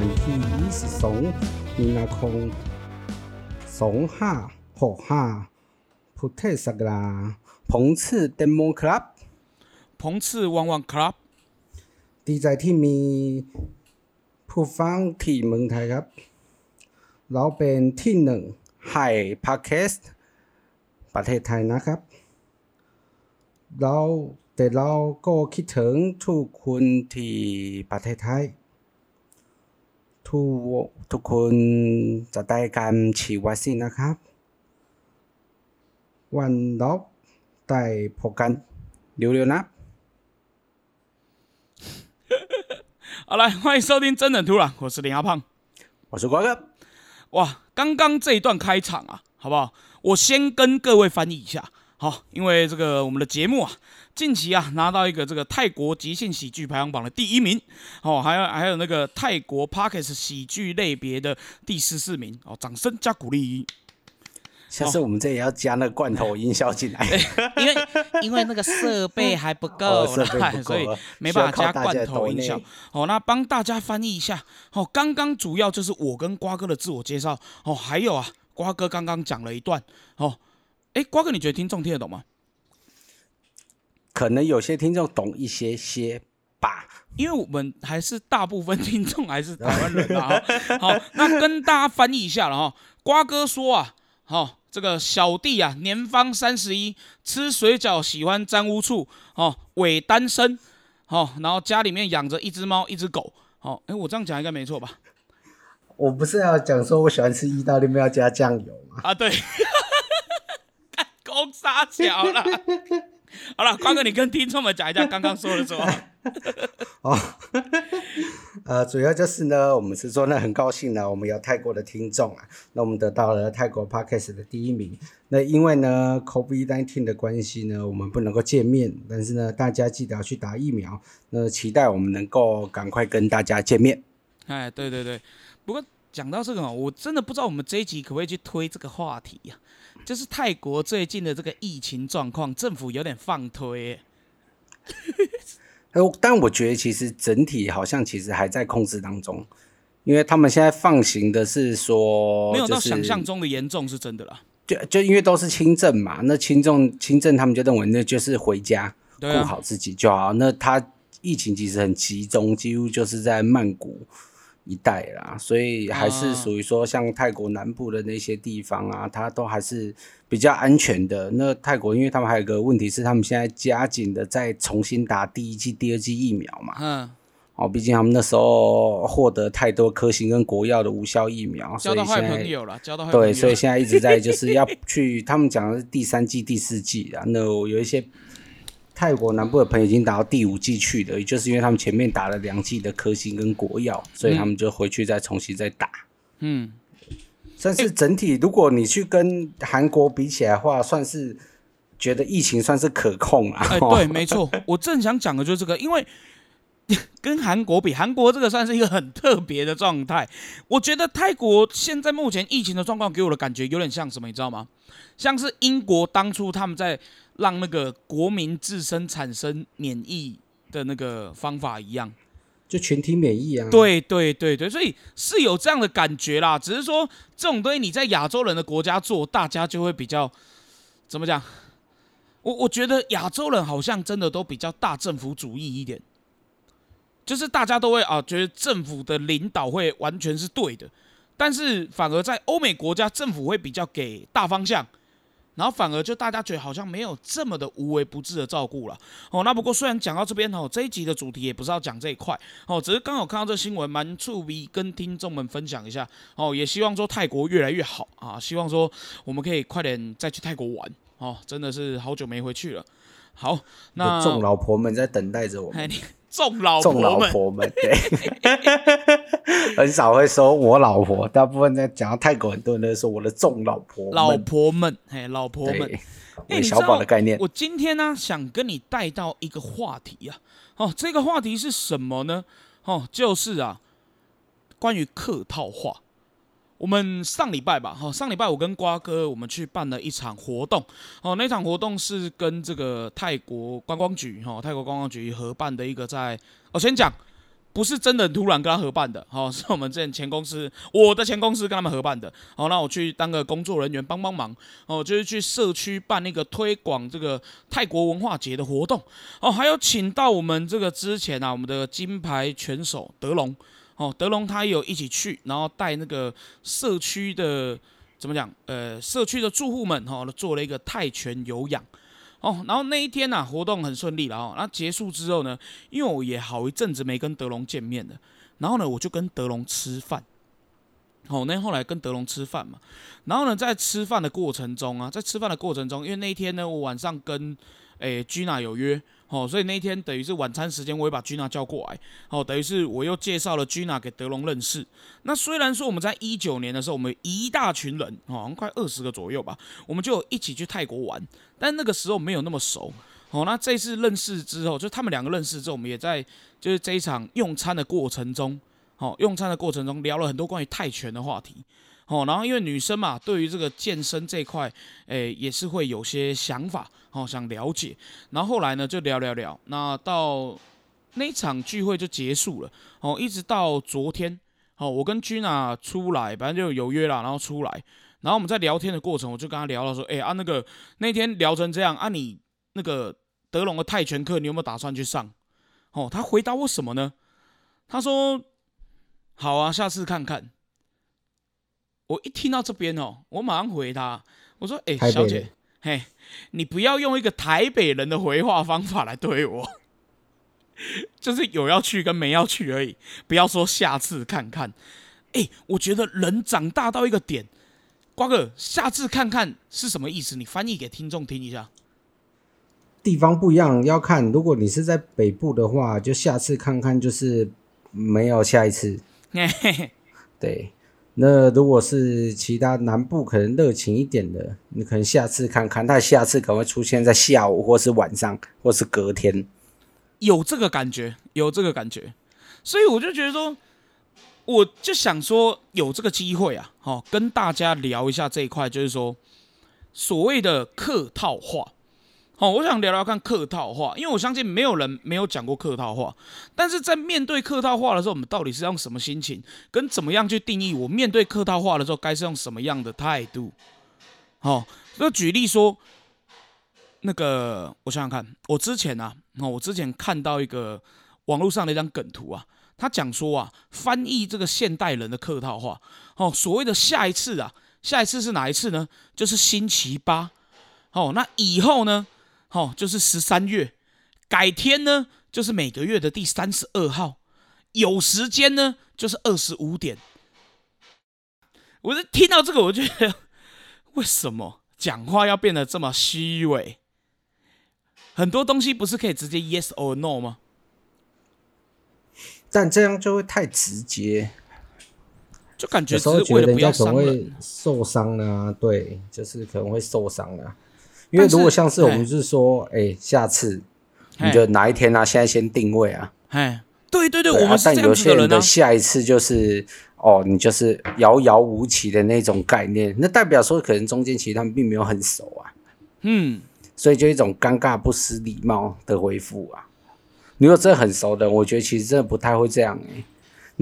สวัสดีครับวันนี้วันที่ 22 มีนาคม 2565 พุทธศักราชผมชื่อเตมโมครับ ผมชื่อวังวังครับ ดีใจที่มีผู้ฟังที่เมืองไทยครับ เราเป็นที่หนึ่งให้พาร์เคสประเทศไทยนะครับ เราแต่เราก็คิดถึงทุกคนที่ประเทศไทย ทุกทุกคนจะได้การฉีดวัคซีนนะครับ วันเราได้พบกันเร็วๆนะ 好来，欢迎收听《真人突然》，我是林阿胖。我是瓜哥。哇，刚刚这一段开场啊，好不好？我先跟各位翻译一下，好，因为这个我们的节目啊， 近期啊拿到一个这个泰国即兴喜剧排行榜的第一名，哦，还有还有那个泰国 Parkes 喜剧类别的第十四名，哦，掌声加鼓励。下次我们这也要加那个罐头音效进来，因为因为那个设备还不够哦所以啊没办法加罐头音效好。哦，那帮大家翻译一下。哦，刚刚主要就是我跟瓜哥的自我介绍。哦，还有啊，瓜哥刚刚讲了一段。哦，哎，瓜哥，你觉得听众听得懂吗？可能有些听众懂一些些吧。因为我们还是大部分听众还是台湾人啊。好，那跟大家翻译一下了哈。瓜哥说啊，好、这个小弟啊，年方三十一，吃水饺喜欢沾污醋，哦，伪单身，哦，然后家里面养着一只猫，一只狗。好、哎，我这样讲应该没错吧？我不是要讲说我喜欢吃意大利面要加酱油吗？啊，对，干公杀小了。好了，瓜哥，你跟听众们讲一下刚刚说的什么？哦，呃，主要就是呢，我们是说呢，很高兴呢，我们有泰国的听众啊，那我们得到了泰国 podcast 的第一名。那因为呢，COVID-19 的关系呢，我们不能够见面，但是呢，大家记得要去打疫苗。那期待我们能够赶快跟大家见面。哎，对对对，不过讲到这个哦，我真的不知道我们这一集可不可以去推这个话题呀、就是泰国最近的这个疫情状况，政府有点放推 但我觉得其实整体好像其实还在控制当中，因为他们现在放行的是说，没有到想象中的严重，是真的啦。就就因为都是轻症嘛，那轻症轻症他们就认为那就是回家顾好自己就好。那他疫情其实很集中，几乎就是在曼谷一带啦，所以还是啊属于说像泰国南部的那些地方啊，它都还是比较安全的。那泰国因为他们还有个问题是，他们现在加紧的在重新打第一剂、第二剂疫苗嘛。嗯，哦，毕竟他们那时候获得太多科兴跟国药的无效疫苗，所交到坏以现在朋友了，交到。对，所以现在一直在就是要 去，他们讲的是第三季、第四季啊。那有一些泰国南部的朋友已经打到第五季去了，也就是因为他们前面打了两季的科兴跟国药，所以他们就回去再重新再打。嗯，但是整体，如果你去跟韩国比起来的话，算是觉得疫情算是可控啊。哎，对，没错，我正想讲的就是这个，因为 跟韩国比，韩国这个算是一个很特别的状态。我觉得泰国现在目前疫情的状况给我的感觉有点像什么，你知道吗？像是英国当初他们在让那个国民自身产生免疫的那个方法一样。就群体免疫啊。，对对对对，所以是有这样的感觉啦。只是说这种东西你在亚洲人的国家做，大家就会比较怎么讲？我我觉得亚洲人好像真的都比较大政府主义一点，就是大家都会啊觉得政府的领导会完全是对的，但是反而在欧美国家，政府会比较给大方向。然后反而就大家觉得好像没有这么的无微不至的照顾了哦。那不过虽然讲到这边哦，这一集的主题也不是要讲这一块哦，只是刚好看到这新闻，蛮触鼻，跟听众们分享一下哦。也希望说泰国越来越好啊，希望说我们可以快点再去泰国玩哦，真的是好久没回去了。好，那众老婆们在等待着我们。众老众老婆们，对，很少会说我老婆，大部分在讲到泰国，很多人都说我的众老婆们，老婆们，哎，老婆们，对，哎小宝的概念，我今天呢，想跟你带到一个话题啊，哦，这个话题是什么呢？哦，就是啊，关于客套话。我们上礼拜吧，哈、上礼拜我跟瓜哥我们去办了一场活动，哦，那场活动是跟这个泰国观光局，哈、泰国观光局合办的一个在，我先讲，不是真的突然跟他合办的，哦，是我们之前前公司，我的前公司跟他们合办的，哦，那我去当个工作人员帮帮忙，哦，就是去社区办那个推广这个泰国文化节的活动，哦，还有请到我们这个之前啊，我们的金牌拳手德龙，哦，德龙他也有一起去，然后带那个社区的怎么讲，呃，社区的住户们，哈，做了一个泰拳有氧。哦，然后那一天呢，活动很顺利了哦。那结束之后呢，因为我也好一阵子没跟德龙见面了，然后呢，我就跟德龙吃饭。哦，那后来跟德龙吃饭嘛，然后呢，在吃饭的过程中啊，在吃饭的过程中，因为那一天呢，我晚上跟诶 Gina 有约。哦，所以那一天等于是晚餐时间，我也把 Gina 叫过来。哦，等于是我又介绍了 Gina 给德龙认识。那虽然说我们在一九年的时候，我们一大群人，好像快二十个左右吧，我们就一起去泰国玩，但那个时候没有那么熟。哦，那这次认识之后，就他们两个认识之后，我们也在就是这一场用餐的过程中，哦，用餐的过程中聊了很多关于泰拳的话题。哦，然后因为女生嘛，对于这个健身这块，诶，也是会有些想法，哦，想了解。然后后来呢，就聊聊聊，那到那场聚会就结束了。哦，一直到昨天，哦，我跟 Gina 出来，反正就有约了，然后出来，然后我们在聊天的过程，我就跟他聊了说，哎啊，那个那天聊成这样啊，你那个德龙的泰拳课，你有没有打算去上？哦，他回答我什么呢？他说，好啊，下次看看。我一听到这边哦，我马上回他，我说：“哎，小姐，嘿，你不要用一个台北人的回话方法来对我，就是有要去跟没要去而已，不要说下次看看。哎，我觉得人长大到一个点，瓜哥，下次看看是什么意思？你翻译给听众听一下。地方不一样，要看。如果你是在北部的话，就下次看看，就是没有下一次。对。”那如果是其他南部可能热情一点的，你可能下次看看，但下次可能会出现在下午或是晚上或是隔天，有这个感觉，有这个感觉，所以我就觉得说，我就想说有这个机会啊，好跟大家聊一下这一块，就是说所谓的客套话。哦，我想聊聊看客套话，因为我相信没有人没有讲过客套话。但是在面对客套话的时候，我们到底是用什么心情，跟怎么样去定义我面对客套话的时候该是用什么样的态度？好，就举例说，那个我想想看，我之前啊，哦，我之前看到一个网络上的一张梗图啊，他讲说啊，翻译这个现代人的客套话，哦，所谓的下一次啊，下一次是哪一次呢？就是星期八。哦，那以后呢？好，就是十三月，改天呢，就是每个月的第三十二号，有时间呢，就是二十五点。我是听到这个，我觉得为什么讲话要变得这么虚伪？很多东西不是可以直接 yes or no 吗？但这样就会太直接，就感觉有时候觉得人家可能会会受伤啊，对，就是可能会受伤啊。因为如果像是我们是说，哎，下次你就哪一天啊？现在先定位啊。哎，对对对，我们但有些人的下一次就是哦，你就是遥遥无期的那种概念，那代表说可能中间其实他们并没有很熟啊。嗯，所以就一种尴尬不失礼貌的回复啊。如果真的很熟的，我觉得其实真的不太会这样哎。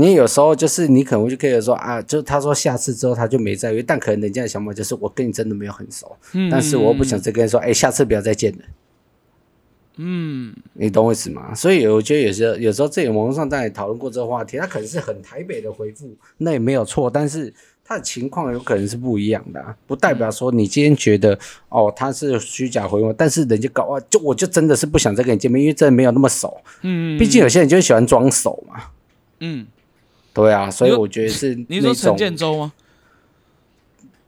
你有时候就是你可能就可以说啊，就他说下次之后他就没再约，但可能人家的想法就是我跟你真的没有很熟，但是我不想再跟你说，哎，下次不要再见了。嗯，你懂我意思吗？所以我觉得有时候有时候这种网络上在讨论过这个话题，他可能是很台北的回复，那也没有错，但是他的情况有可能是不一样的，不代表说你今天觉得哦他是虚假回复，但是人家搞啊，就我就真的是不想再跟你见面，因为真的没有那么熟。嗯，毕竟有些人就喜欢装熟嘛。嗯。对啊，所以我觉得是 你说陈建州吗？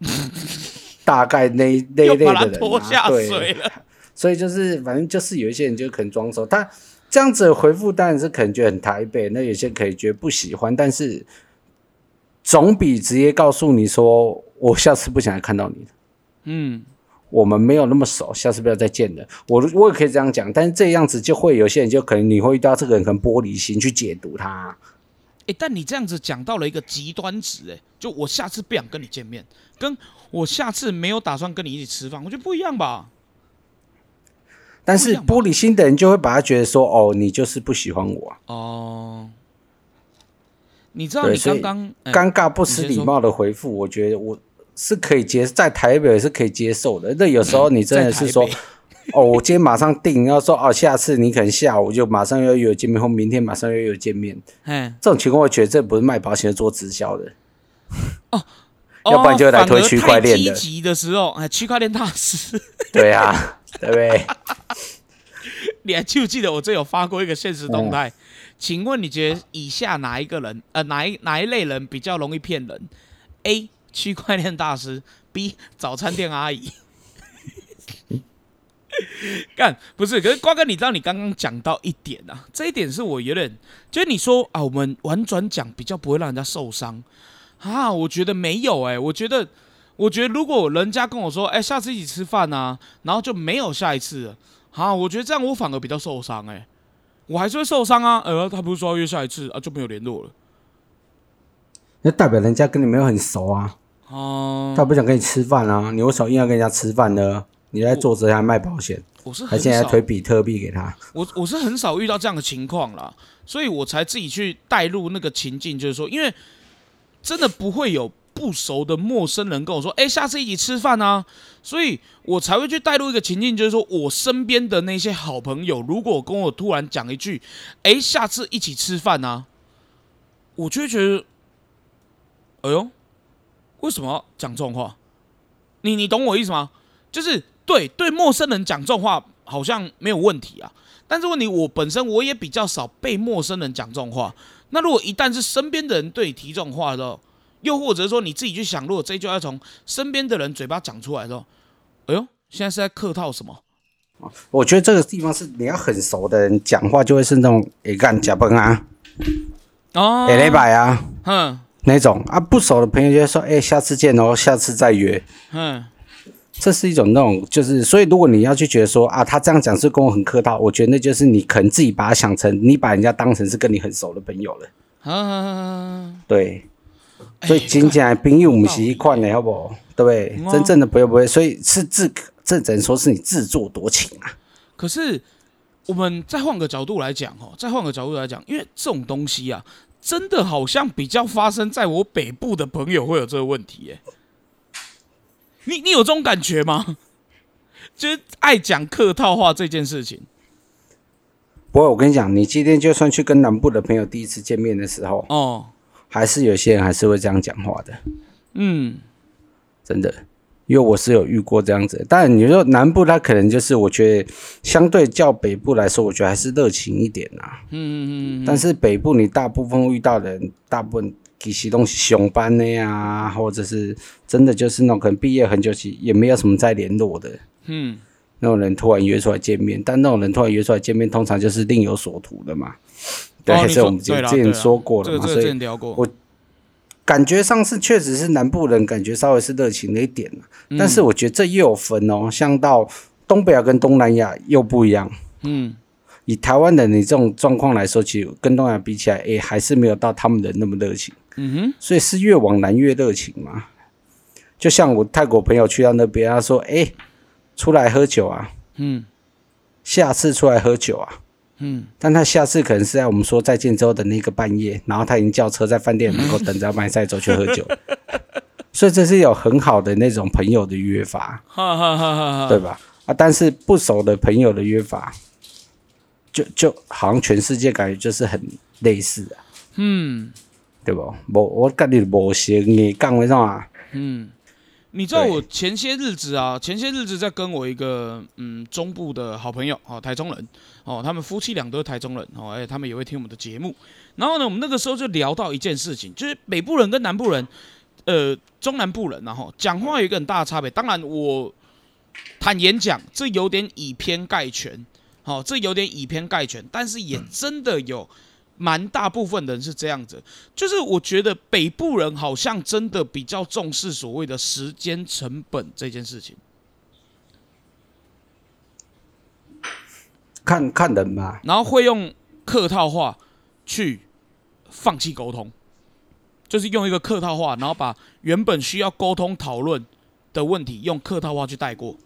大概那那类的人，对，所以就是反正就是有一些人就可能装熟，他这样子回复当然是可能觉得很台北，那有些人可以觉得不喜欢，但是总比直接告诉你说我下次不想再看到你嗯，我们没有那么熟，下次不要再见了。我我也可以这样讲，但是这样子就会有些人就可能你会遇到这个人可能玻璃心去解读他。哎，但你这样子讲到了一个极端值，哎，就我下次不想跟你见面，跟我下次没有打算跟你一起吃饭，我觉得不一样吧。但是玻璃心的人就会把他觉得说，哦，你就是不喜欢我。哦，你知道你刚刚哎尴尬不失礼貌的回复，我觉得我是可以接，在台北是可以接受的。那有时候你真的是说 哦，我今天马上定，要说哦，下次你可能下午就马上要约我见面，或明天马上要约我见面。哎，这种情况，我觉得这不是卖保险，是做直销的。哦 要不然就哦来推区块链的积极的时候，哎，区块链大师，对啊，对不对？你还记不记得我这有发过一个现实动嗯态？请问你觉得以下哪一个人，呃，哪一哪一类人比较容易骗人？A. 区块链大师，B. 早餐店阿姨。干不是，可是瓜哥，你知道你刚刚讲到一点啊，这一点是我有点，就是你说啊，我们婉转讲比较不会让人家受伤。啊，我觉得没有哎、我觉得，我觉得如果人家跟我说，哎、下次一起吃饭啊，然后就没有下一次了，啊，我觉得这样我反而比较受伤哎、我还是会受伤啊，呃，他不是说要约下一次啊，就没有联络了，那代表人家跟你没有很熟啊，哦、他不想跟你吃饭啊，你为什么硬要跟人家吃饭呢？你在做这还卖保险，我是很还现在推比特币给他，我我是很少遇到这样的情况啦，所以我才自己去带入那个情境，就是说，因为真的不会有不熟的陌生人跟我说，哎、下次一起吃饭啊，所以我才会去带入一个情境，就是说我身边的那些好朋友，如果跟我突然讲一句，哎、下次一起吃饭啊，我就会觉得，哎呦，为什么要讲这种话？你你懂我意思吗？就是对对陌生人讲这种话好像没有问题啊，但是问题我本身我也比较少被陌生人讲这种话。那如果一旦是身边的人对你提这种话的时候，又或者说你自己去想，如果这一句要从身边的人嘴巴讲出来的时候，哎呦，现在是在客套什么？我觉得这个地方是你要很熟的人讲话就会是那种诶干假崩啊，哦，哎雷百啊哼那种啊，不熟的朋友就会说诶下次见哦，下次再约。哼，这是一种那种，就是所以如果你要去觉得说啊，他这样讲是跟我很客套，我觉得那就是你可能自己把他想成你把人家当成是跟你很熟的朋友了。啊，对，哎所以真正的朋友不是一款的，好不好？对不对？真正的朋友不会，所以是自这只能说是你自作多情啊。可是我们再换个角度来讲哦，再换个角度来讲，因为这种东西啊，真的好像比较发生在我北部的朋友会有这个问题耶。你你有这种感觉吗？就是爱讲客套话这件事情不过我跟你讲，你今天就算去跟南部的朋友第一次见面的时候，哦，还是有些人还是会这样讲话的，嗯，真的。因为我是有遇过这样子，但你说南部，他可能就是我觉得相对较北部来说，我觉得还是热情一点啊。嗯嗯嗯但是北部你大部分遇到的人，大部分其实都是上班的呀，或者是真的就是那种可能毕业很久期也没有什么再联络的嗯，那种人，突然约出来见面。但那种人突然约出来见面，通常就是另有所图的嘛。对，这我们之前说过了嘛，这个这个之所以聊过，我感觉上是确实是南部人感觉稍微是热情了一点但是我觉得这又有分哦，像到东北亚跟东南亚又不一样。嗯以台湾的你这种状况来说，其实跟东南亚比起来，诶、还是没有到他们的那么热情。嗯哼，所以是越往南越热情嘛。就像我泰国朋友去到那边，他说：“哎，出来喝酒啊，嗯下次出来喝酒啊。”嗯，但他下次可能是在我们说再见之后的那个半夜，然后他已经叫车在饭店门口等着要把你载走去喝酒。所以这是有很好的那种朋友的约法，哈哈哈哈哈，对吧？啊，但是不熟的朋友的约法，就就好像全世界感觉就是很类似啊，嗯对不？无我跟你无行你讲为什么？嗯。你知道我前些日子啊，前些日子在跟我一个嗯中部的好朋友哦，台中人哦，他们夫妻俩都是台中人哦，而且他们也会听我们的节目。然后呢，我们那个时候就聊到一件事情，就是北部人跟南部人，呃，中南部人然后讲话有一个很大的差别。当然，我坦言讲，这有点以偏概全，好、这有点以偏概全，但是也真的有蛮大部分人是这样子。就是我觉得北部人好像真的比较重视所谓的时间成本这件事情，看看人吧。然后会用客套话去放弃沟通，就是用一个客套话，然后把原本需要沟通讨论的问题用客套话去带过。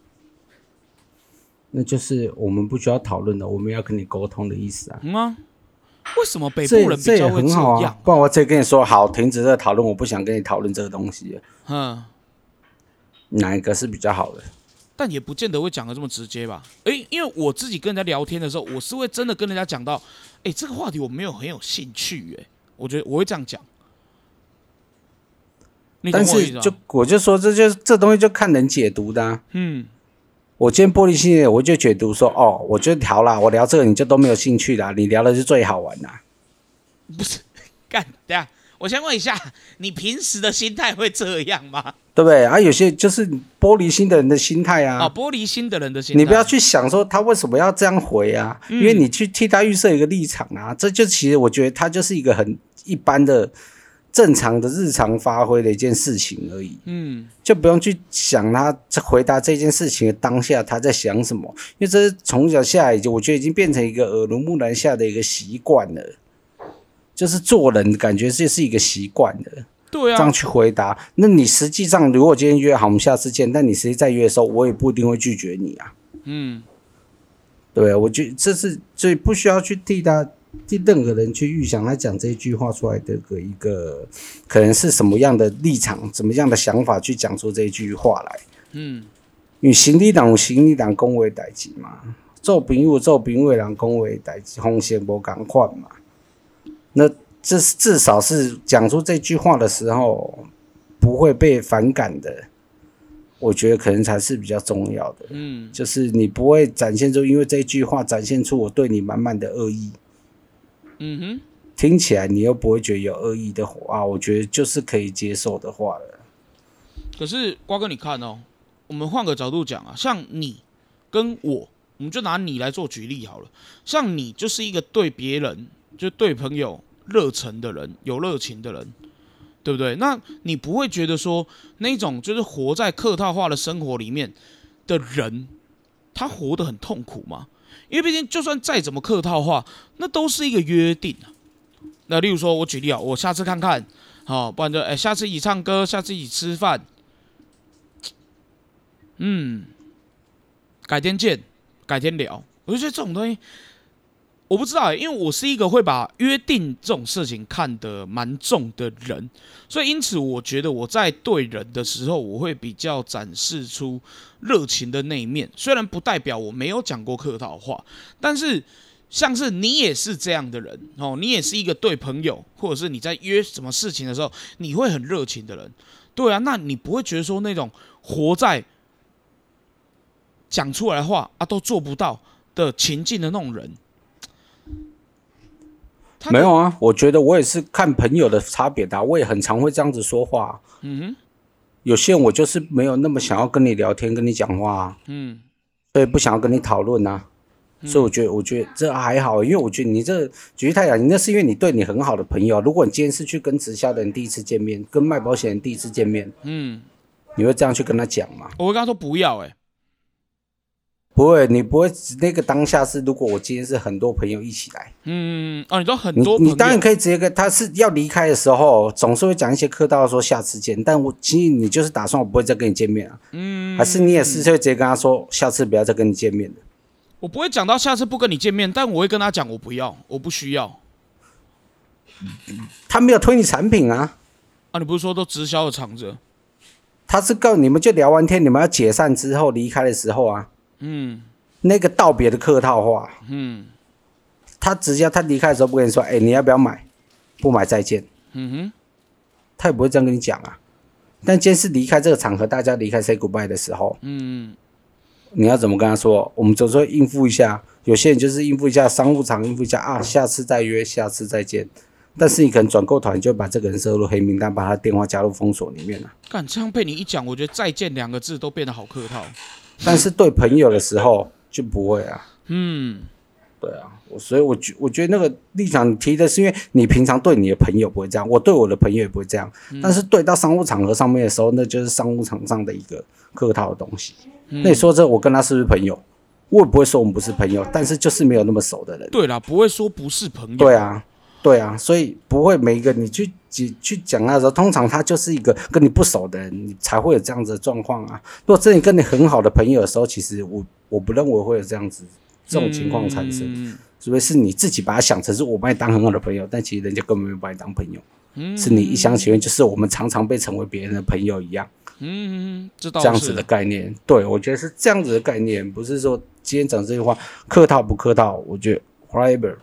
那就是我们不需要讨论的，我们要跟你沟通的意思啊。嗯啊，为什么北部人比较会很好啊样？。不然我直接跟你说，好，停止这个讨论，我不想跟你讨论这个东西了。嗯，哪一个是比较好的？但也不见得会讲的这么直接吧？诶，因为我自己跟人家聊天的时候，我是会真的跟人家讲到，诶，这个话题我没有很有兴趣，诶，我觉得我会这样讲。但是就我就说，这就这东西就看人解读的、啊。嗯，我今天玻璃心的，我就解读说，哦，我就聊啦，我聊这个你就都没有兴趣啦，你聊的是最好玩啦。不是，干，等一下，我先问一下，你平时的心态会这样吗？对不对？啊，有些就是玻璃心的人的心态啊。啊，玻璃心的人的心态，你不要去想说他为什么要这样回啊，因为你去替他预设一个立场啊，这就其实我觉得他就是一个很一般的、正常的日常发挥的一件事情而已，嗯就不用去想他在回答这件事情的当下他在想什么，因为这是从小下来，就我觉得已经变成一个耳濡目染下的一个习惯了，就是做人感觉这是一个习惯了。对啊，这样去回答。那你实际上，如果今天约好，我们下次见，但你实际再约的时候，我也不一定会拒绝你啊。嗯对，我觉得这是所以不需要去替他替任何人去预想他讲这一句话出来的个一个可能是什么样的立场、怎么样的想法去讲出这一句话来。嗯因为行李党有行李党恭维代志嘛，做朋友有做朋友的人恭维代志，风险无共款嘛。那这是至少是讲出这句话的时候不会被反感的，我觉得可能才是比较重要的。嗯就是你不会展现出因为这句话展现出我对你满满的恶意，嗯哼，听起来你又不会觉得有恶意的话，我觉得就是可以接受的话了。可是瓜哥，你看哦，我们换个角度讲啊，像你跟我，我们就拿你来做举例好了。像你就是一个对别人，就对朋友热忱的人，有热情的人，对不对？那你不会觉得说那种就是活在客套化的生活里面的人，他活得很痛苦吗？因为毕竟就算再怎么客套话，那都是一个约定。那例如说，我举例啊，我下次看看，好、不然就哎、下次一起唱歌，下次一起吃饭，嗯，改天见，改天聊。我就觉得这种东西，我不知道欸，因为我是一个会把约定这种事情看得蛮重的人，所以因此我觉得我在对人的时候，我会比较展示出热情的那一面。虽然不代表我没有讲过客套话，但是像是你也是这样的人哦，你也是一个对朋友或者是你在约什么事情的时候，你会很热情的人。对啊，那你不会觉得说那种活在讲出来的话啊都做不到的情境的那种人，没有啊，我觉得我也是看朋友的差别的啊、我也很常会这样子说话啊、嗯哼，有些人我就是没有那么想要跟你聊天、跟你讲话啊，嗯所以不想要跟你讨论啊。所以我觉得，我觉得这还好，因为我觉得你这举例太讲，你那是因为你对你很好的朋友啊。如果你今天是去跟直销的人第一次见面，跟卖保险人第一次见面，嗯，你会这样去跟他讲吗？我会跟他说不要、欸，不会，你不会。那个当下是，如果我今天是很多朋友一起来，嗯，哦，你都很多朋友，你当然可以直接跟他是要离开的时候，总是会讲一些客套说下次见，但我其实你就是打算我不会再跟你见面啊，嗯，还是你也是会直接跟他说下次不要再跟你见面的。我不会讲到下次不跟你见面，但我会跟他讲我不要，我不需要他没有推你产品啊，啊。你不是说都直销的厂子？他是告你们就聊完天，你们要解散之后离开的时候啊，嗯那个道别的客套话，嗯他直接他离开的时候不跟你说，哎、你要不要买？不买再见，嗯哼，他也不会这样跟你讲啊。但今天是离开这个场合，大家离开 say goodbye 的时候，嗯你要怎么跟他说？我们总是会应付一下，有些人就是应付一下商务场，应付一下啊，下次再约，下次再见。但是你可能转过团，就把这个人设入黑名单，把他电话加入封锁里面了。敢这样被你一讲，我觉得再见两个字都变得好客套。但是对朋友的时候就不会啊。嗯对啊，我所以我觉我觉得那个立场你提的是因为你平常对你的朋友不会这样，我对我的朋友也不会这样，但是对到商务场合上面的时候，那就是商务场上的一个客套的东西。那你说这我跟他是不是朋友？我也不会说我们不是朋友，但是就是没有那么熟的人。对啦，不会说不是朋友。对啊，对啊，所以不会每一个你去去去讲他的时候，通常他就是一个跟你不熟的人，你才会有这样子的状况啊。如果真的跟你很好的朋友的时候，其实我我不认为会有这样子这种情况产生。嗯除非是你自己把它想成是我把你当很好的朋友，但其实人家根本没有把你当朋友，嗯是你一厢情愿，就是我们常常被成为别人的朋友一样，嗯，这倒是这样子的概念。对我觉得是这样子的概念，不是说今天讲这句话客套不客套，我觉得 whatever，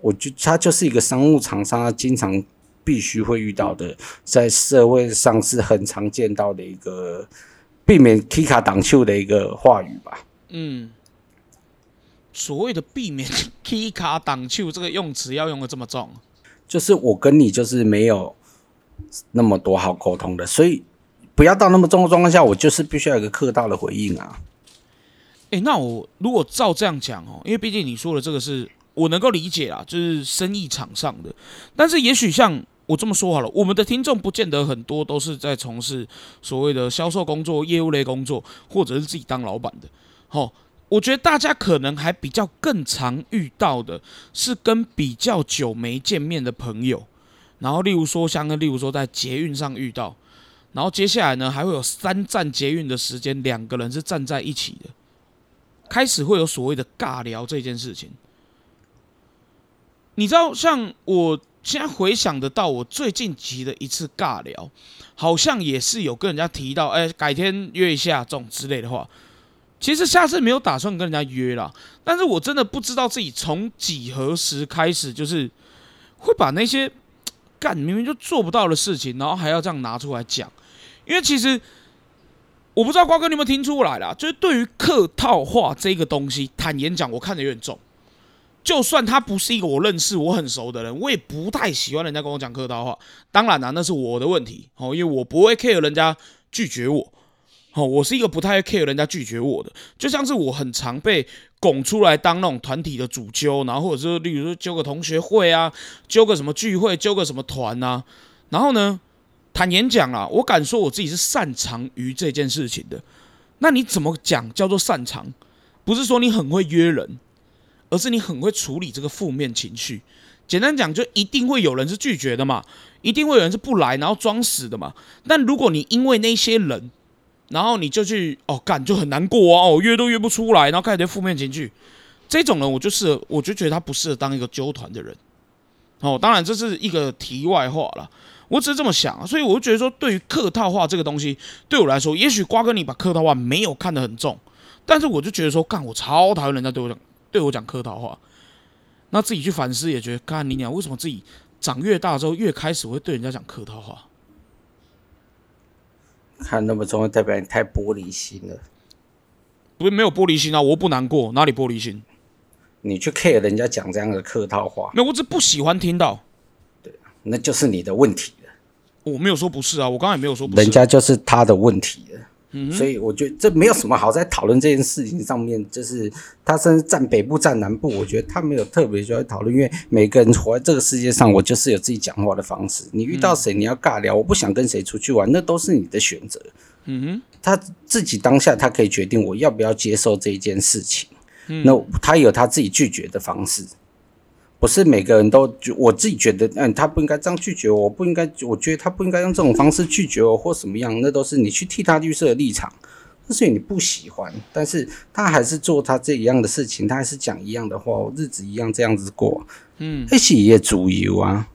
我觉得它就是一个商务厂商，他经常必须会遇到的，在社会上是很常见到的一个避免 K 卡挡袖的一个话语吧。嗯，所谓的避免 key 卡挡球这个用词要用的这么重，就是我跟你就是没有那么多好沟通的，所以不要到那么重的状况下，我就是必须要有一个客套的回应啊。诶，那我如果照这样讲哦，因为毕竟你说的这个是我能够理解啦，就是生意场上的，但是也许像我这么说好了，我们的听众不见得很多都是在从事所谓的销售工作、业务类工作，或者是自己当老板的。好、我觉得大家可能还比较更常遇到的是跟比较久没见面的朋友，然后例如说像例如说在捷运上遇到，然后接下来呢还会有三站捷运的时间，两个人是站在一起的。开始会有所谓的尬聊这件事情。你知道，像我现在回想得到，我最近期的一次尬聊，好像也是有跟人家提到，哎、改天约一下这种之类的话。其实下次没有打算跟人家约啦，但是我真的不知道自己从几何时开始，就是会把那些干明明就做不到的事情，然后还要这样拿出来讲。因为其实我不知道瓜哥你有没有听出来啦，就是对于客套话这个东西，坦言讲，我看得有点重。就算他不是一个我认识、我很熟的人，我也不太喜欢人家跟我讲客套话。当然啦、那是我的问题哦，因为我不会 care 人家拒绝我。哦，我是一个不太 care 人家拒绝我的，就像是我很常被拱出来当那种团体的主揪，然后或者是例如说揪个同学会啊，揪个什么聚会，揪个什么团啊，然后呢，坦言讲啦，我敢说我自己是擅长于这件事情的。那你怎么讲叫做擅长？不是说你很会约人，而是你很会处理这个负面情绪。简单讲，就一定会有人是拒绝的嘛，一定会有人是不来，然后装死的嘛。但如果你因为那些人，然后你就去哦干，就很难过啊，哦约都约不出来，然后开始对负面情绪，这种人我就是，我就觉得他不适合当一个纠团的人。哦，当然这是一个题外话了。我只是这么想，所以我就觉得说，对于客套话这个东西，对我来说，也许瓜哥你把客套话没有看得很重，但是我就觉得说，干我超讨厌人家对我讲对我讲客套话。那自己去反思，也觉得，干你娘，为什么自己长越大之后，越开始会对人家讲客套话？看那么重，代表你太玻璃心了。不是没有玻璃心啊，我不难过，哪里玻璃心？你去 care 人家讲这样的客套话，没有，我只不喜欢听到。对那就是你的问题了，我没有说不是啊，我刚刚也没有说不是。人家就是他的问题了。嗯所以我觉得这没有什么好在讨论这件事情上面，就是他甚至站北部站南部，我觉得他没有特别需要讨论，因为每个人活在这个世界上，我就是有自己讲话的方式。你遇到谁你要尬聊，我不想跟谁出去玩，那都是你的选择。嗯哼，他自己当下他可以决定我要不要接受这一件事情，嗯那他有他自己拒绝的方式，不是每个人都就我自己觉得，嗯，他不应该这样拒绝我，我不应该，我觉得他不应该用这种方式拒绝我或什么样，那都是你去替他预设的立场，那是你不喜欢，但是他还是做他这一样的事情，他还是讲一样的话，日子一样这样子过，嗯，那是伊的自由啊。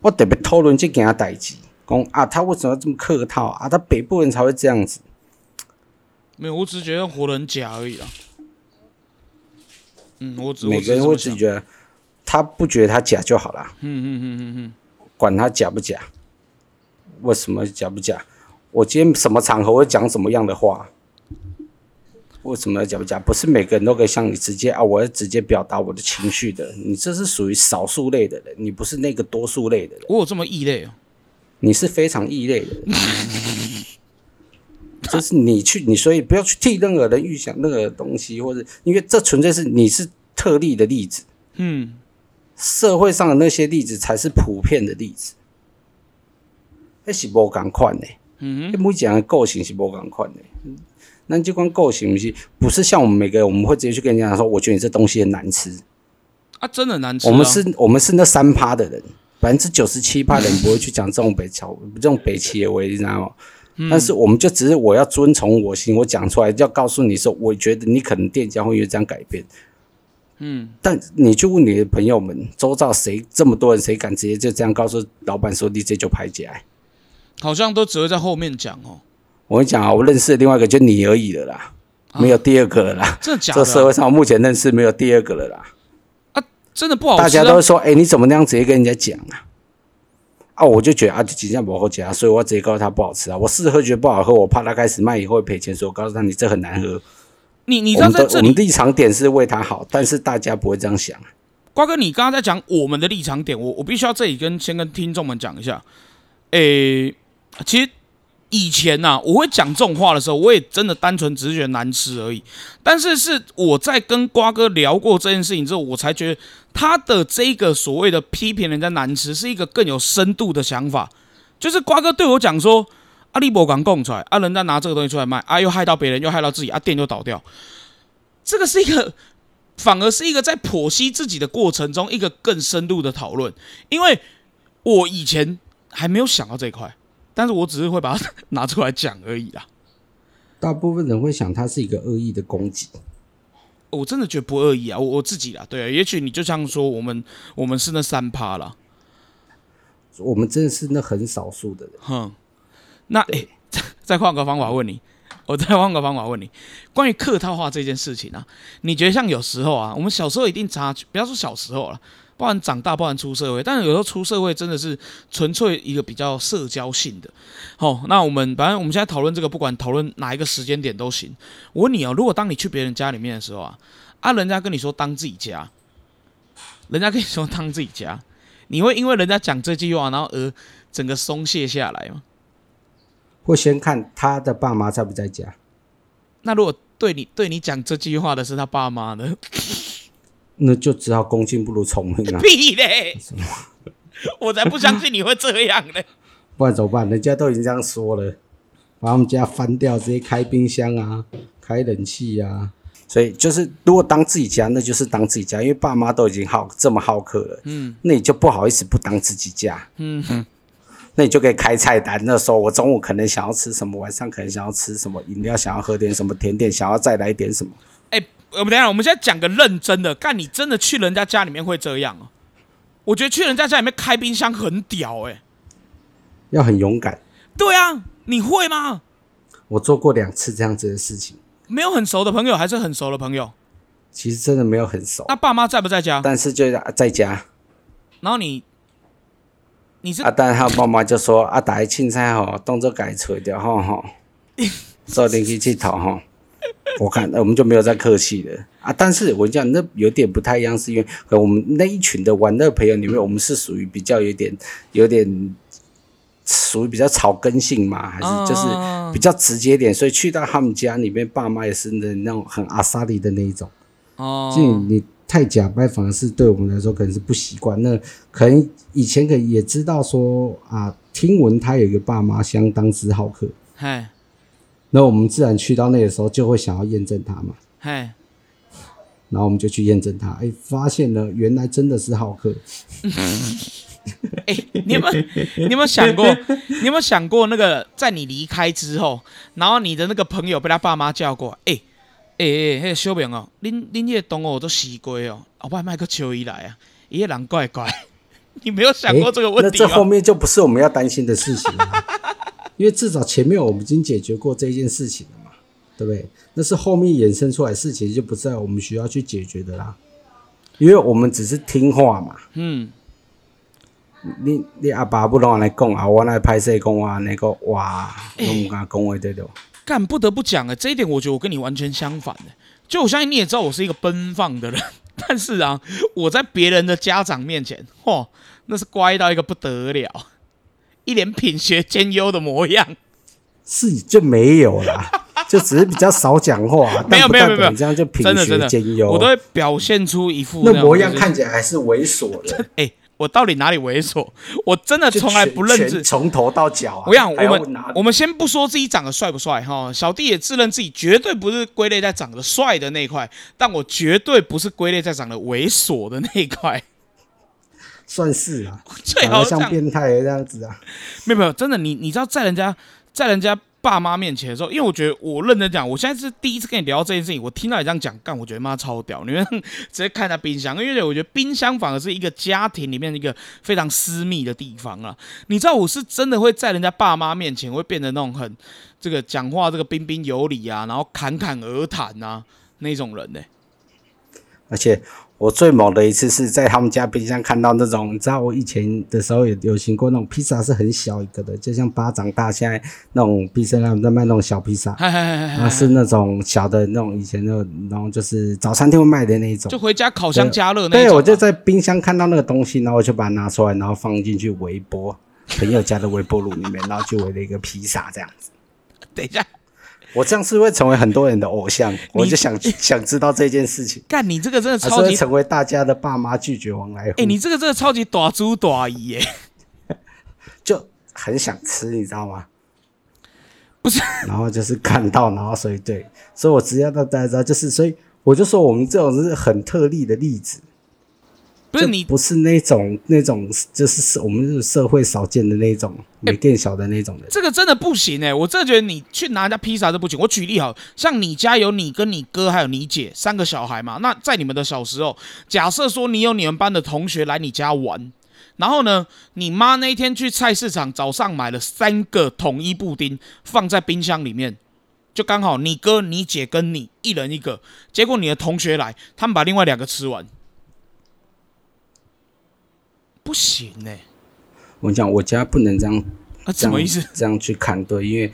我特别讨论这件代志，讲啊，他为什么要这么客套啊？他北部人才会这样子。没有，我只是觉得活得很假而已啊。嗯，我只每个人会自觉得，他不觉得他假就好了，嗯嗯嗯嗯嗯，管他假不假。为什么假不假？我今天什么场合会讲什么样的话？为什么要假不假？不是每个人都可以像你直接啊，我要直接表达我的情绪的。你这是属于少数类的人，你不是那个多数类的人，我有这么异类哦、你是非常异类的人。就是你去，你所以不要去替任何人预想任何东西，或者因为这纯粹是你是特例的例子。嗯，社会上的那些例子才是普遍的例子，那是无共款的。嗯每一个人的个性是无共款的。那这款个性不是不是像我们每个人，我们会直接去跟人家讲说，我觉得你这东西很难吃。啊，真的难吃、啊。我们是，我们是那三趴的人，百分之九十七趴的人 不会去讲这种北桥这种北齐的味，你知道吗？但是我们就只是我要遵从我心，我讲出来，要告诉你说，我觉得你可能店家会因为这样改变。嗯，但你去问你的朋友们，周遭谁这么多人，谁敢直接就这样告诉老板说你这就排解？好像都只会在后面讲哦。我跟你讲啊，我认识的另外一个就你而已了啦，没有第二个了啦。真的假的啊？这社会上目前认识没有第二个了啦。啊真的不好。大家都会说，哎、你怎么那样直接跟人家讲啊？啊，我就觉得啊，就尽量不好加，所以我直接告诉他不好吃啊。我试喝觉得不好喝，我怕他开始卖以后会赔钱，所以我告诉他你这很难喝。你你知我们的道在这里，我们立场点是为他好，但是大家不会这样想。瓜哥，你刚刚在讲我们的立场点，我我必须要这里跟先跟听众们讲一下。诶、其实以前呐、我会讲这种话的时候，我也真的单纯只是觉得难吃而已。但是是我在跟瓜哥聊过这件事情之后，我才觉得他的这个所谓的批评人家难吃，是一个更有深度的想法。就是瓜哥对我讲说，阿力博港供出来，啊，人家拿这个东西出来卖，啊，又害到别人，又害到自己，啊，店就倒掉。这个是一个，反而是一个在剖析自己的过程中一个更深入的讨论。因为我以前还没有想到这一块，但是我只是会把它拿出来讲而已啦。大部分人会想它是一个恶意的攻击，我真的觉得不恶意啊，我我自己啦，对啊，也许你就像说我们我们是那三趴啦，我们真的是那很少数的人。哼，那诶、再 再换个方法问你，我再换个方法问你，关于客套话这件事情啊，你觉得像有时候啊，我们小时候一定差距，不要说小时候了，不然长大，不然出社会，但是有时候出社会真的是纯粹一个比较社交性的。好，那我们反正我们现在讨论这个，不管讨论哪一个时间点都行。我问你哦，如果当你去别人家里面的时候啊，啊，人家跟你说当自己家，人家跟你说当自己家，你会因为人家讲这句话，然后而整个松懈下来吗？会先看他的爸妈在不在家，那如果对你对你讲这句话的是他爸妈呢？那就只好恭敬不如从命啊，屁嘞！我才不相信你会这样呢！不然怎么办？人家都已经这样说了，把他们家翻掉，直接开冰箱啊，开冷气啊。所以就是，如果当自己家，那就是当自己家，因为爸妈都已经好这么好客了，嗯那你就不好意思不当自己家，嗯哼，那你就可以开菜单。那时候我中午可能想要吃什么，晚上可能想要吃什么饮料，想要喝点什么甜点，想要再来点什么。哎、我们等一下，我们现在讲个认真的，干你真的去人家家里面会这样哦、我觉得去人家家里面开冰箱很屌哎、要很勇敢。对啊，你会吗？我做过两次这样子的事情，没有很熟的朋友，还是很熟的朋友？其实真的没有很熟，那爸妈在不在家？但是就在家然后你，你是啊，但他妈妈就说啊，打一青菜吼，动作改吹掉吼吼，做点去去头吼。我看我们就没有再客气了啊，但是我讲那有点不太一样，是因为呃我们那一群的玩乐朋友里面，我们是属于比较有点有点属于比较草根性嘛，还是就是啊比较直接一点，所以去到他们家里面，爸妈也是那那种很阿萨利的那一种。哦就你太假掰，反而是对我们来说可能是不习惯。那可能以前可能也知道说啊，听闻他有一个爸妈相当之好客，嗨，那我们自然去到那个时候就会想要验证他嘛。嗨，然后我们就去验证他，哎，发现了，原来真的是好客。哎、你有没有你有没有想过？你有没有想过那个在你离开之后，然后你的那个朋友被他爸妈叫过来，哎哎哎，那个小明哦，恁恁迄个同学都死过哦，后摆麦克求伊来啊，伊个人怪怪，你没有想过这个问题那这后？面就不是我们要担心的事情了，因为至少前面我们已经解决过这件事情了嘛，对不对？那是后面衍生出来的事情，就不在我们需要去解决的啦，因为我们只是听话嘛。嗯，你你阿爸不拢安尼讲啊，我来拍摄讲我那个哇，拢唔敢讲话对了。干不得不讲啊，这一点我觉得我跟你完全相反的。就我相信你也知道我是一个奔放的人，但是啊，我在别人的家长面前，嚯，那是乖到一个不得了，一脸品学兼优的模样。是就没有啦，就只是比较少讲话，没有没有没有这样就品学兼优。我都会表现出一副那模样看起来还是猥琐的，哎、我到底哪里猥琐？我真的从来不认知。从头到脚啊。我想，还要我们我们先不说自己长得帅不帅哈，小弟也自认自己绝对不是归类在长得帅的那一块，但我绝对不是归类在长得猥琐的那一块。算是啊，最好是这样，变态的这样子啊。没有没有，真的，你你知道，在人家在人家爸妈面前的时候，因为我觉得我认真讲，我现在是第一次跟你聊到这件事情，我听到你这样讲，干，我觉得妈超屌，你们直接看一下冰箱，因为我觉得冰箱反而是一个家庭里面一个非常私密的地方啊。你知道我是真的会在人家爸妈面前会变得那种很这个讲话这个彬彬有礼啊，然后侃侃而谈啊那种人呢、而且我最猛的一次是在他们家冰箱看到那种，你知道我以前的时候有流行过那种披萨是很小一个的，就像巴掌大，现在那种披萨他们在卖那种小披萨，是那种小的那种以前的，然后就是早餐店会卖的那一种就。回家烤箱加热那种啊。我就在冰箱看到那个东西，然后我就把它拿出来，然后放进去微波朋友家的微波炉里面，然后就围了一个披萨这样子。等一下，我这样是会成为很多人的偶像，我就想想知道这件事情，干你这个真的超级，成为大家的爸妈拒绝往来户。哎、你这个真的超级短猪短姨耶。就很想吃，你知道吗？不是，然后就是看到，然后所以对，所以我直接让大家知道，就是所以我就说我们这种是很特例的例子，就不是你不是那种那种就是我们是社会少见的那种没店小的那种人。这个真的不行哎、我真的觉得你去拿人家披萨都不行。我举例好，像你家有你跟你哥还有你姐三个小孩嘛，那在你们的小时候，假设说你有你们班的同学来你家玩，然后呢，你妈那一天去菜市场早上买了三个统一布丁放在冰箱里面。就刚好你哥、你姐跟你一人一个，结果你的同学来，他们把另外两个吃完，不行哎、我讲我家不能这样，什么意思？这样去看对，因为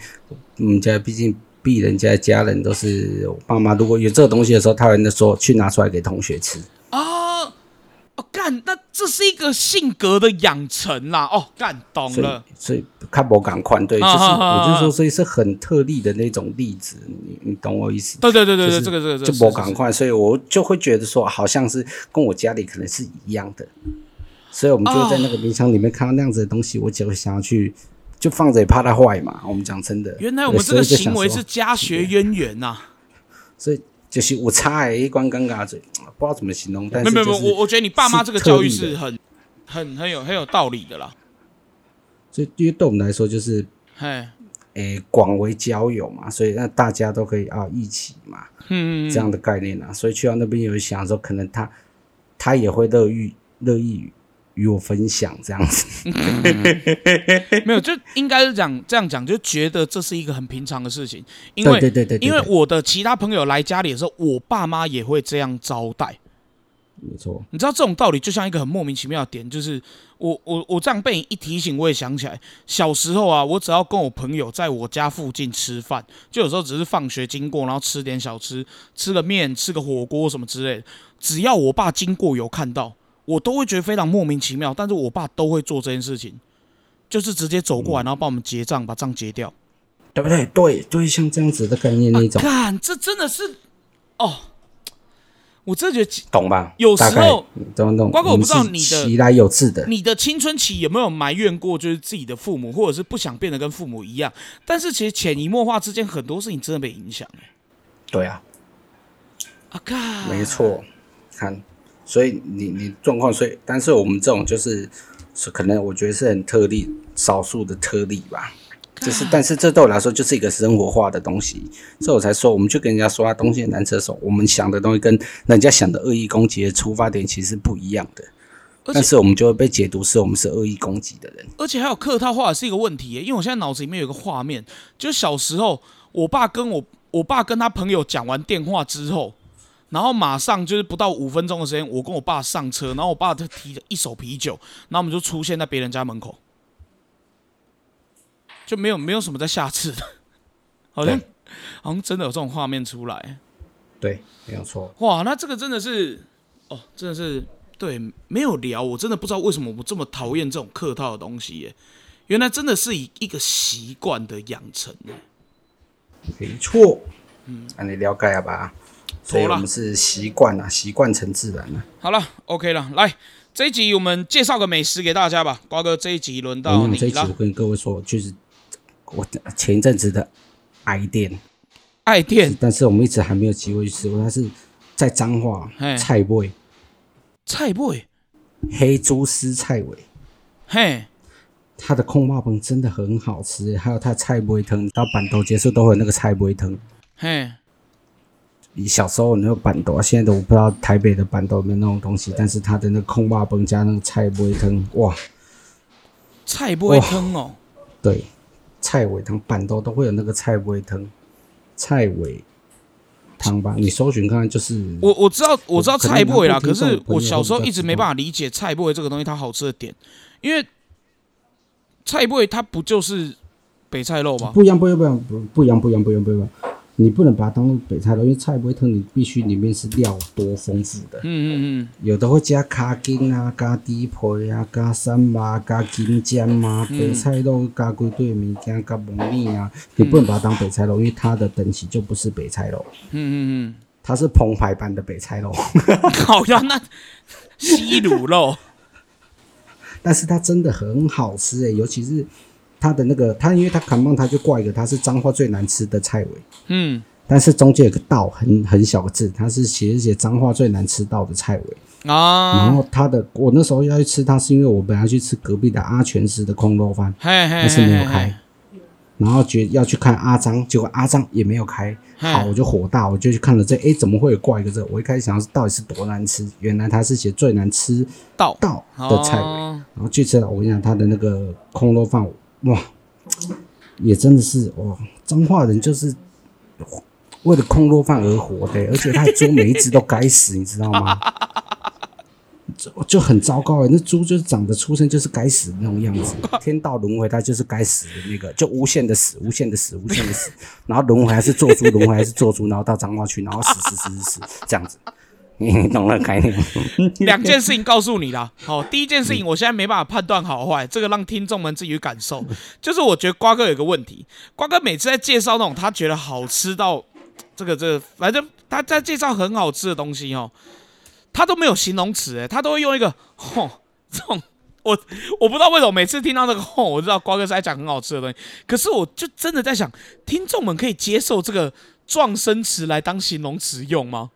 我们家毕竟逼人家家人都是我爸妈，如果有这个东西的时候，他会说去拿出来给同学吃。哦，哦，干，那这是一个性格的养成啦。哦，干，懂了。所以看我赶快对，就是我就说，所以是很特例的那种例子，你你懂我意思？对对对对这个这个这个就我是是赶快，所以我就会觉得说，好像是跟我家里可能是一样的，所以我们就会在那个冰箱里面看到那样子的东西，我就会想要去，就放着也怕它坏嘛。我们讲真的，原来我们这个行为是家学渊源呐。所以就是我差一关尴尬嘴，不知道怎么形容，但没有没有，我我觉得你爸妈是这个教育是很很很有很有道理的啦。所以因为对我们来说就是。嘿，诶，广为交友嘛，所以那大家都可以啊一起嘛，嗯，这样的概念啊，所以去到那边有想说，可能他他也会乐于乐意与与我分享这样子，没有，就应该是讲这样讲，就觉得这是一个很平常的事情，因为对对对对对，因为我的其他朋友来家里的时候，我爸妈也会这样招待。没错，你知道这种道理就像一个很莫名其妙的点，就是我我我这样被你一提醒，我也想起来，小时候啊，我只要跟我朋友在我家附近吃饭，就有时候只是放学经过，然后吃点小吃，吃个面，吃个火锅什么之类的，只要我爸经过有看到，我都会觉得非常莫名其妙，但是我爸都会做这件事情，就是直接走过来，然后帮我们结账，把账结掉。对不对？对对，像这样子的概念那种，看，这真的是哦，我真的觉得懂吧？有时候懂不懂？瓜哥我不知道你的其来有志的，你的青春期有没有埋怨过，就是自己的父母，或者是不想变得跟父母一样？但是其实潜移默化之间，很多事情真的被影响、欸。对啊，啊，看，没错，看，所以你你状况，所以但是我们这种就是是可能我觉得是很特例，少数的特例吧。就是，但是这对我来说就是一个生活化的东西，所以我才说，我们去跟人家说他东西很难吃的时候，我们想的东西跟人家想的恶意攻击的出发点其实不一样的，但是我们就会被解读是我们是恶意攻击的人。而且还有客套话也是一个问题、欸，因为我现在脑子里面有个画面，就是小时候我爸跟我我爸跟他朋友讲完电话之后，然后马上就是不到五分钟的时间，我跟我爸上车，然后我爸就提着一手啤酒，然后我们就出现在别人家门口，就没有没有什么在下次的，好像好像真的有这种画面出来。对，没有错。哇，那这个真的是，哦，真的是对，没有聊，我真的不知道为什么我这么讨厌这种客套的东西耶。原来真的是以一个习惯的养成耶。没错，嗯，那你了解了吧？所以我们是习惯啊，习惯成自然了。好了，OK 了，来这一集我们介绍个美食给大家吧。瓜哥，这一集轮到你我这一集我。跟各位说，就是我前一阵子的爱店，爱店但是我们一直还没有机会去吃过。它是在彰化嘿菜味菜味，黑猪丝菜尾，嘿，它的空霸崩真的很好吃，还有它的菜不会汤，到板头结束都会有那个菜不会汤。嘿，你小时候那个板豆，现在都我不知道台北的板豆有没有那种东西，但是它的那个空霸崩加那个菜不会汤，哇，菜不会汤哦。对，菜尾汤板豆都会有那个菜尾汤，菜尾汤吧？你搜寻看看，就是我我知道我知道菜不会啦，南部听众可是我小时候一直没办法理解菜不会这个东西它好吃的点，因为菜不会它不就是北菜肉吗？不一样，不一样，不一样，不不一样，不一样，不一样，不一样。你不能把它当做北菜肉，因为菜不会汤，你必须里面是料多丰富的。嗯嗯嗯。有的会加卡筋啊，加猪皮啊，加三麻，加金针啊，嗯。北菜肉加几对物件，加蒙米啊，你不能把它当北菜肉，因为它的等级就不是北菜肉，嗯嗯嗯。它是澎湃版的北菜肉。嗯，好呀，那西卤肉，但是它真的很好吃诶、尤其是它的那个，他因为它砍棒他就挂一个，他是彰化最难吃的菜尾，嗯。但是中间有个道很很小个字，他是写写彰化最难吃到的菜尾。然啊，后他的我那时候要去吃他，是因为我本来要去吃隔壁的阿全师的空肉饭，嘿嘿，但是没有开，，然后觉要去看阿张，结果阿张也没有开，好我就火大，我就去看了这，诶，怎么会有挂一个这？我一开始想是到底是多难吃，原来他是写最难吃到到的菜尾。哦。然后去吃了，我跟你讲，他的那个空肉饭，哇，也真的是哇，彰化人就是为了空落饭而活的，而且他的猪每一只都该死，你知道吗？就就很糟糕哎，那猪就是长得出生就是该死的那种样子，天道轮回它就是该死的那个，就无限的死，无限的死，无限的死，然后轮回还是做猪，轮回还是做猪，然后到彰化去，然后死死死死死这样子，你懂了概念？两件事情告诉你啦。好，第一件事情我现在没办法判断好坏，这个让听众们自己去感受。就是我觉得瓜哥有个问题，瓜哥每次在介绍那种他觉得好吃到这个这个，反正他在介绍很好吃的东西哦，他都没有形容词，诶，他都会用一个吼这种。我我不知道为什么每次听到这个吼，我知道瓜哥是在讲很好吃的东西，可是我就真的在想，听众们可以接受这个撞声词来当形容词用吗？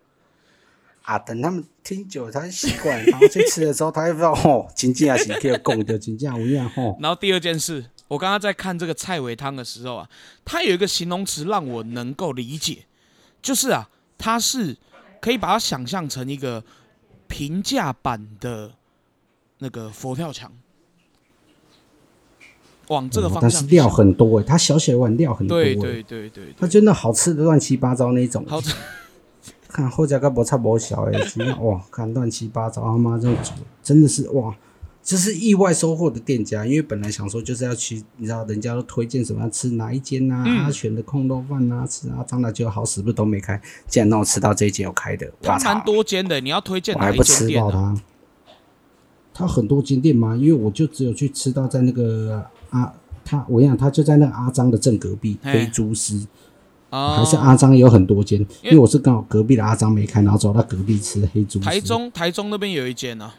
啊，等他们听久了，他就习惯，然后去吃的时候，他就知道吼，真正是可以供的，真正有影吼。然后第二件事，我刚刚在看这个菜尾汤的时候啊，它有一个形容词让我能够理解，就是啊，它是可以把它想象成一个平价版的那个佛跳墙，往这个方向但是料。很多诶，它小小一碗料很多诶，对对对对对，它真的好吃的乱七八糟那种。好吃。看后加个无差无小诶，哇，看乱七八糟，他妈这煮真的是哇，这是意外收获的店家，因为本来想说就是要去，你知道人家都推荐什么吃哪一间啊，嗯阿全的空肉饭啊，吃阿张的就好死不都没开，竟然让我吃到这一间有开的，哇操它蛮！多间的，你要推荐我哪一间还不吃店呢、爆它。它很多间店嘛，因为我就只有去吃到在那个阿他，我跟你讲，他就在那个阿张的正隔壁，嘿黑猪丝，啊？还是阿张有很多间，因为我是刚好隔壁的阿张没开，然后走到隔壁吃黑猪丝。台，中台中那边有一间呢、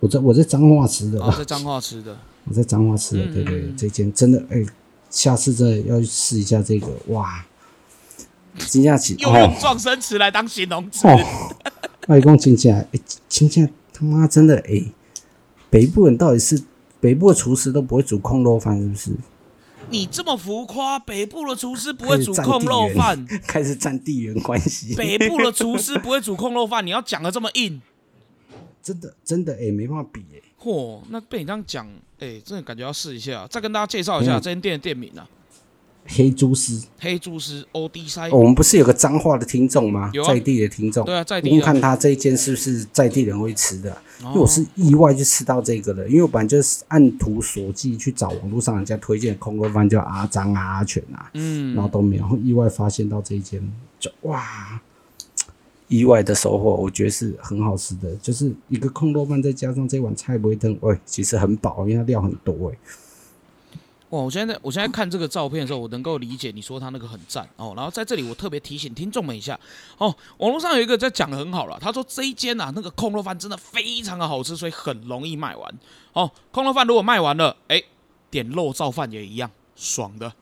我在我在彰化吃的，我，哦，在彰化吃的。我在彰化吃的，嗯对对，这间真的哎，下次再要去试一下这个，哇，真正是又用哦撞声词来当形容词，哦，外公真正哎，真正他妈真的哎，北部人到底是北部的厨师都不会煮空肉饭是不是？你这么浮夸，北部的厨师不会煮控肉饭，开始占地缘 关系，北部的厨师不会煮控肉饭，你要讲的这么硬，真的真的哎，没办法比哎。嚯，那被你这样讲，哎、真的感觉要试一下。再跟大家介绍一下嗯。这间店的店名啊，黑猪丝，黑猪丝 O D 塞，哦我们不是有个脏话的听众吗？有啊。在地的听众，对啊，在地的，看他这一间是不是在地人会吃的。啊、因为哦我是意外就吃到这个的，因为我本来就是按图索骥去找网络上人家推荐的空肉饭，叫阿张啊、阿全啊，嗯。然后嗯，都没有，意外发现到这一间，就哇，意外的收获，我觉得是很好吃的，就是一个空肉饭再加上这碗菜不会腾，喂，其实很饱，因为它料很多哎。哇，我现在我现在看这个照片的时候，我能够理解你说他那个很赞哦。然后在这里我特别提醒听众们一下哦，网络上有一个在讲的很好了，他说这一间啊那个空肉饭真的非常的好吃，所以很容易卖完哦。空肉饭如果卖完了，哎，点肉燥饭也一样爽的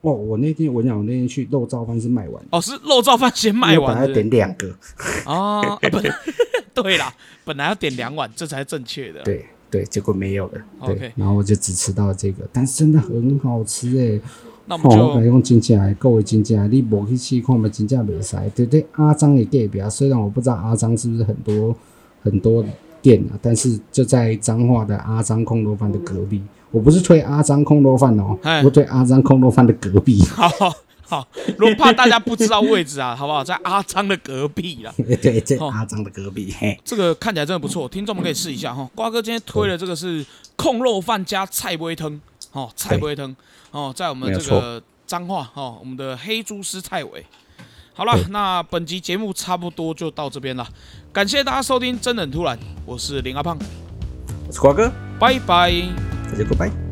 哦，我那天我讲，我那天去肉燥饭是卖完，哦，是肉燥饭先卖因为本来点两个，啊，啊本 对啦，本来要点两碗，这才正确的。对对，结果没有了。对然后我就只吃到这个，但是真的很好吃诶。哦，那我们就我讲真正的，各位真正的，你无去试看嘛，真正袂使。对对，阿张的隔壁啊，虽然我不知道阿张是不是很多很多店啊，但是就在彰化的阿张空肉饭的隔壁。我不是推阿张空肉饭哦哎，我推阿张空肉饭的隔壁。好 好，如果怕大家不知道位置啊，好不好？在阿张的隔壁啦。对，在哦阿张的隔壁。嘿，这个看起来真的不错，听众们可以试一下哈。瓜哥今天推的这个是控肉饭加菜龟汤，哦，菜龟汤哦，在我们这个彰化哦，我们的黑猪丝菜尾。好了，那本集节目差不多就到这边了，感谢大家收听，真的很突然，我是林阿胖，我是瓜哥，拜拜。大家 goodbye。